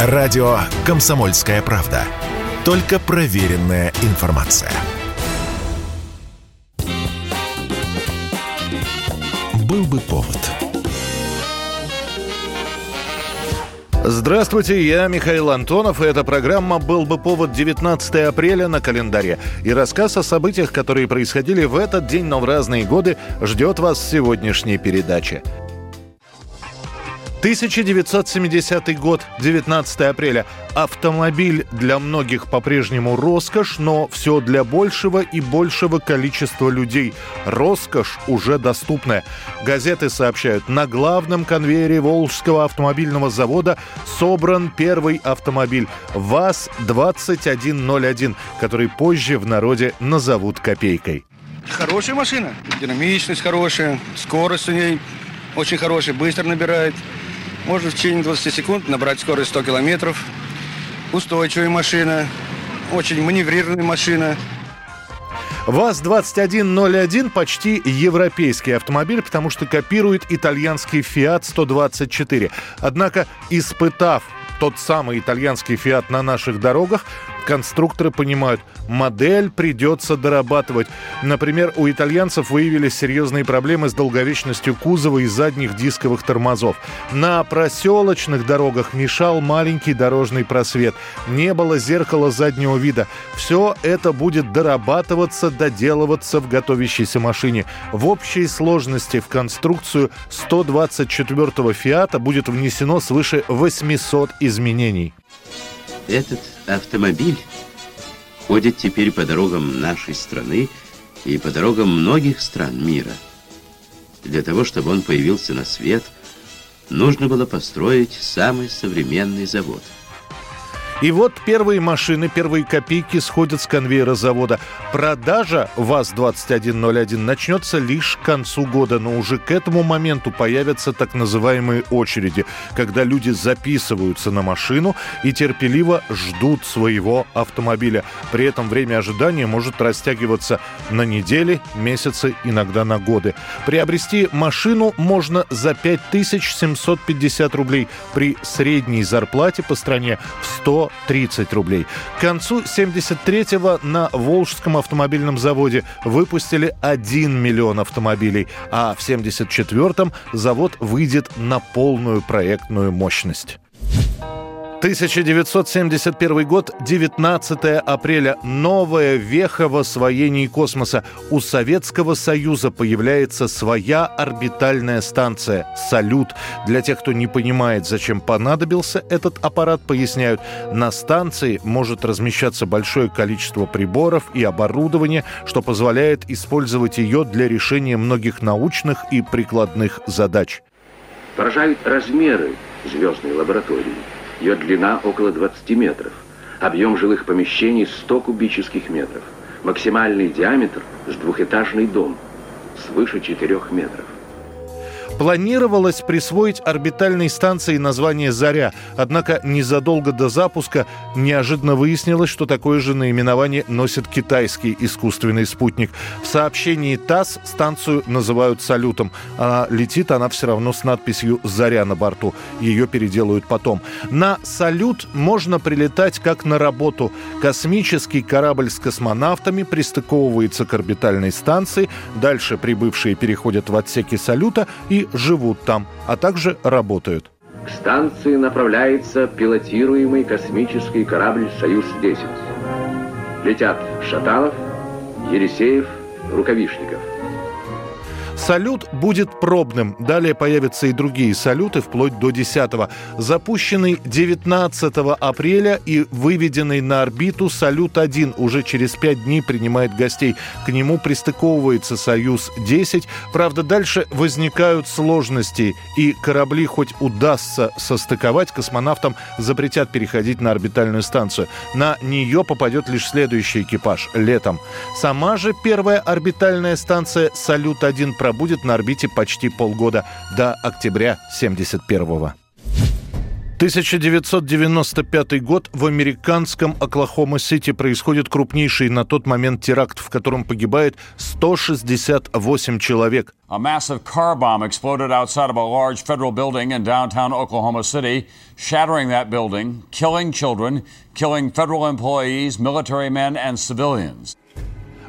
Радио «Комсомольская правда». Только проверенная информация. Был бы повод. Здравствуйте, я Михаил Антонов, и эта программа «Был бы повод» 19 апреля на календаре. И рассказ о событиях, которые происходили в этот день, но в разные годы, ждет вас в сегодняшней передаче. 1970 год, 19 апреля. Автомобиль для многих по-прежнему роскошь, но все для большего и большего количества людей. Роскошь уже доступная. Газеты сообщают, на главном конвейере Волжского автомобильного завода собран первый автомобиль ВАЗ-2101, который позже в народе назовут «копейкой». Хорошая машина, динамичность хорошая, скорость у ней очень хорошая, быстро набирает. Можно в течение 20 секунд набрать скорость 100 километров. Устойчивая машина, очень маневрированная машина. ВАЗ-2101 почти европейский автомобиль, потому что копирует итальянский Fiat 124. Однако, испытав тот самый итальянский Fiat на наших дорогах, конструкторы понимают, модель придется дорабатывать. Например, у итальянцев выявились серьезные проблемы с долговечностью кузова и задних дисковых тормозов. На проселочных дорогах мешал маленький дорожный просвет. Не было зеркала заднего вида. Все это будет дорабатываться, доделываться в готовящейся машине. В общей сложности в конструкцию 124-го «Фиата» будет внесено свыше 800 изменений. Этот автомобиль ходит теперь по дорогам нашей страны и по дорогам многих стран мира. Для того, чтобы он появился на свет, нужно было построить самый современный завод – и вот первые машины, первые копейки сходят с конвейера завода. Продажа ВАЗ-2101 начнется лишь к концу года, но уже к этому моменту появятся так называемые очереди, когда люди записываются на машину и терпеливо ждут своего автомобиля. При этом время ожидания может растягиваться на недели, месяцы, иногда на годы. Приобрести машину можно за 5750 рублей при средней зарплате по стране в 100 130 рублей. К концу 73-го на Волжском автомобильном заводе выпустили 1 миллион автомобилей, а в 74-м завод выйдет на полную проектную мощность. 1971 год, 19 апреля. Новая веха в освоении космоса. У Советского Союза появляется своя орбитальная станция «Салют». Для тех, кто не понимает, зачем понадобился этот аппарат, поясняют, на станции может размещаться большое количество приборов и оборудования, что позволяет использовать ее для решения многих научных и прикладных задач. Поражают размеры звездной лаборатории – ее длина около 20 метров. Объем жилых помещений 100 кубических метров. Максимальный диаметр с двухэтажный дом свыше 4 метров. Планировалось присвоить орбитальной станции название «Заря», однако незадолго до запуска неожиданно выяснилось, что такое же наименование носит китайский искусственный спутник. В сообщении ТАСС станцию называют «Салютом», а летит она все равно с надписью «Заря» на борту. Ее переделают потом. На «Салют» можно прилетать как на работу. Космический корабль с космонавтами пристыковывается к орбитальной станции, дальше прибывшие переходят в отсеки «Салюта» и живут там, а также работают. К станции направляется пилотируемый космический корабль «Союз-10». Летят Шаталов, Ересеев, Рукавишников. Салют будет пробным. Далее появятся и другие салюты, вплоть до 10 -го. Запущенный 19 апреля и выведенный на орбиту Салют-1 уже через 5 дней принимает гостей. К нему пристыковывается Союз-10. Правда, дальше возникают сложности, и корабли хоть удастся состыковать, космонавтам запретят переходить на орбитальную станцию. На нее попадет лишь следующий экипаж летом. Сама же первая орбитальная станция Салют-1 пробудет на орбите почти полгода, до октября 71-го. 1995 год в американском Оклахома-Сити происходит крупнейший на тот момент теракт, в котором погибает 168 человек. A massive car bomb exploded outside of a large federal building in downtown Oklahoma City, shattering that building, killing children, killing federal employees, military men, and civilians.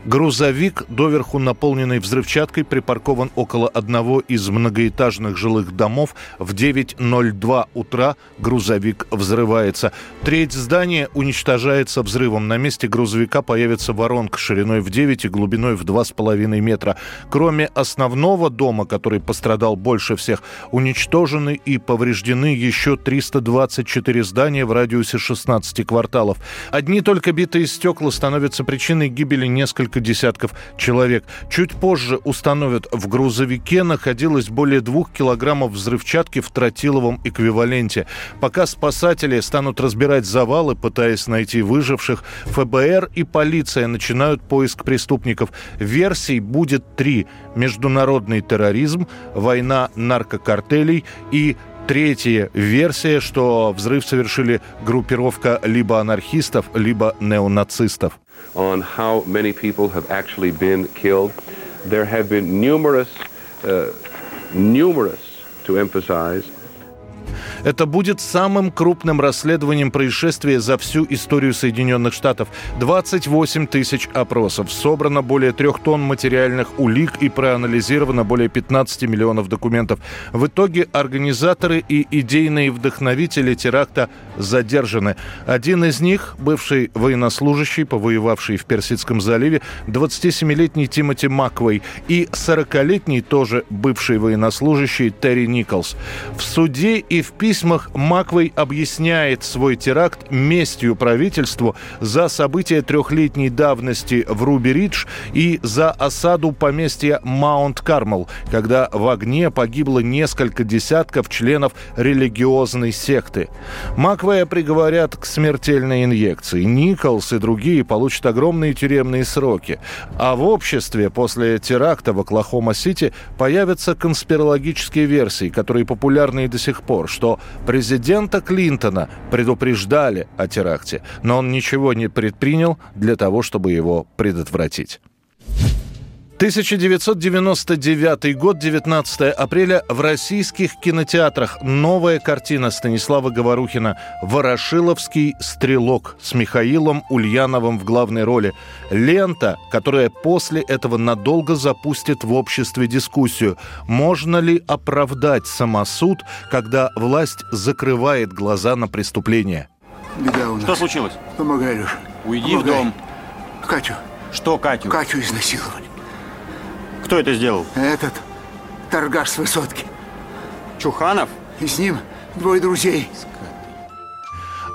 Грузовик, доверху наполненный взрывчаткой, припаркован около одного из многоэтажных жилых домов. В 9.02 утра грузовик взрывается. Треть здания уничтожается взрывом. На месте грузовика появится воронка шириной в 9 и глубиной в 2,5 метра. Кроме основного дома, который пострадал больше всех, уничтожены и повреждены еще 324 здания в радиусе 16 кварталов. Одни только битые стекла становятся причиной гибели нескольких несколько десятков человек. Чуть позже установят, в грузовике находилось более двух килограммов взрывчатки в тротиловом эквиваленте. Пока спасатели станут разбирать завалы, пытаясь найти выживших, ФБР и полиция начинают поиск преступников. Версий будет три. Международный терроризм, война наркокартелей и третья версия, что взрыв совершили группировка либо анархистов, либо неонацистов. On how many people have actually been killed. There have been numerous, uh, numerous, to emphasize, Это будет самым крупным расследованием происшествия за всю историю Соединенных Штатов. 28 тысяч опросов, собрано более трех тонн материальных улик и проанализировано более 15 миллионов документов. В итоге организаторы и идейные вдохновители теракта задержаны. Один из них, бывший военнослужащий, повоевавший в Персидском заливе, 27-летний Тимоти Маквей и 40-летний тоже бывший военнослужащий Терри Николс. В суде и в письмах Маквей объясняет свой теракт местью правительству за события трехлетней давности в Руби-Ридж и за осаду поместья Маунт-Кармел, когда в огне погибло несколько десятков членов религиозной секты. Маквея приговорят к смертельной инъекции. Николс и другие получат огромные тюремные сроки. А в обществе после теракта в Оклахома-Сити появятся конспирологические версии, которые популярны и до сих пор, что президента Клинтона предупреждали о теракте, но он ничего не предпринял для того, чтобы его предотвратить. 1999 год, 19 апреля, в российских кинотеатрах новая картина Станислава Говорухина «Ворошиловский стрелок» с Михаилом Ульяновым в главной роли. Лента, которая после этого надолго запустит в обществе дискуссию. Можно ли оправдать самосуд, когда власть закрывает глаза на преступление? Беда у нас. Что случилось? Помогай, Леша. Уйди Помогай. в дом. Катю. Что, Катю? Катю изнасиловали. Кто это сделал? Этот торгаш с высотки. Чуханов? И с ним двое друзей.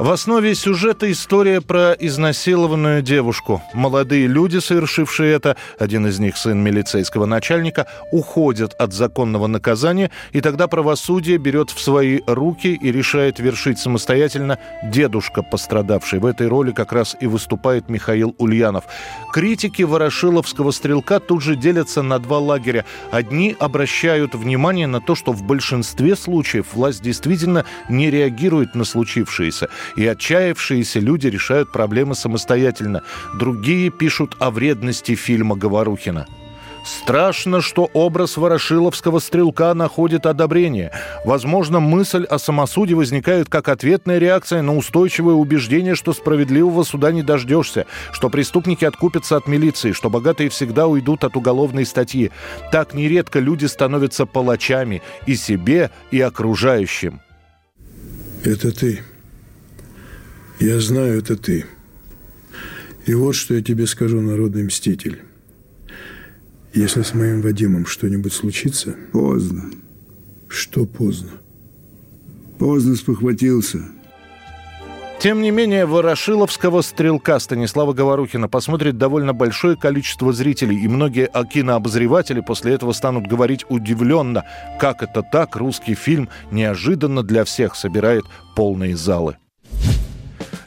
В основе сюжета история про изнасилованную девушку. Молодые люди, совершившие это, один из них сын милицейского начальника, уходят от законного наказания, и тогда правосудие берет в свои руки и решает вершить самостоятельно дедушка пострадавший. В этой роли как раз и выступает Михаил Ульянов. Критики ворошиловского стрелка тут же делятся на два лагеря. Одни обращают внимание на то, что в большинстве случаев власть действительно не реагирует на случившееся – и отчаявшиеся люди решают проблемы самостоятельно. Другие пишут о вредности фильма Говорухина. Страшно, что образ ворошиловского стрелка находит одобрение. Возможно, мысль о самосуде возникает как ответная реакция на устойчивое убеждение, что справедливого суда не дождешься, что преступники откупятся от милиции, что богатые всегда уйдут от уголовной статьи. Так нередко люди становятся палачами и себе, и окружающим. Это ты. Я знаю, это ты. И вот что я тебе скажу, народный мститель. Если с моим Вадимом что-нибудь случится... Поздно. Что поздно? Поздно спохватился. Тем не менее, ворошиловского стрелка Станислава Говорухина посмотрит довольно большое количество зрителей, и многие кинообозреватели после этого станут говорить удивленно, как это так русский фильм неожиданно для всех собирает полные залы.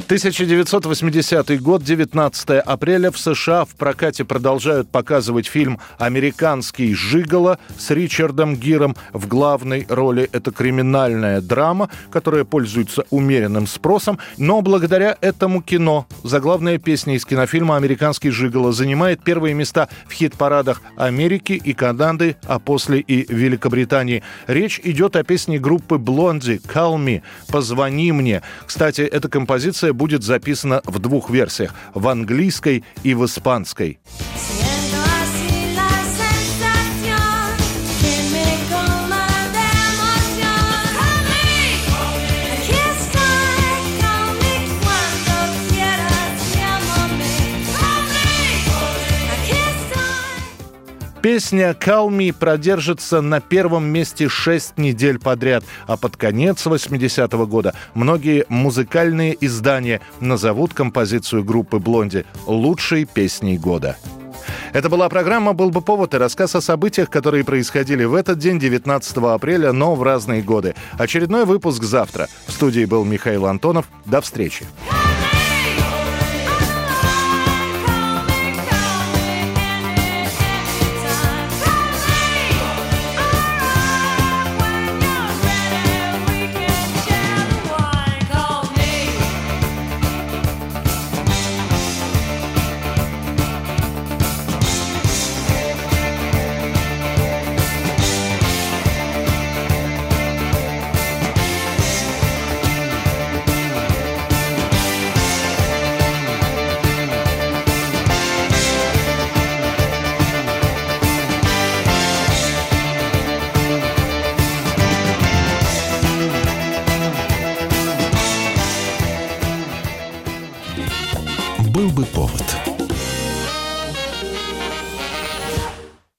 1980 год, 19 апреля. В США в прокате продолжают показывать фильм «Американский жиголо» с Ричардом Гиром в главной роли. Это криминальная драма, которая пользуется умеренным спросом. Но благодаря этому кино заглавная песня из кинофильма «Американский жиголо» занимает первые места в хит-парадах Америки и Канады, а после и Великобритании. Речь идет о песне группы «Блонди» «Call Me» «Позвони мне». Кстати, эта композиция будет записана в двух версиях – в английской и в испанской. Песня «Call Me» продержится на первом месте 6 недель подряд, а под конец 80-го года многие музыкальные издания назовут композицию группы «Блонди» лучшей песней года. Это была программа «Был бы повод» и рассказ о событиях, которые происходили в этот день, 19 апреля, но в разные годы. Очередной выпуск завтра. В студии был Михаил Антонов. До встречи.